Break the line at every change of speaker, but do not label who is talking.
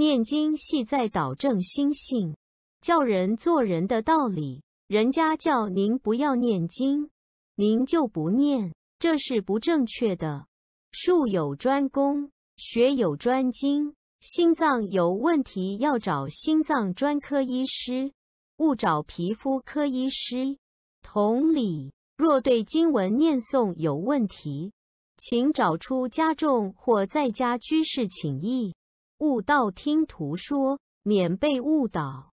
念经系在导正心性，教人做人的道理。人家叫您不要念经，您就不念，这是不正确的。术有专攻，学有专精。心脏有问题要找心脏专科医师，勿找皮肤科医师。同理，若对经文念诵有问题，请找出家众或在家居士请益，勿道听途说，免被误导。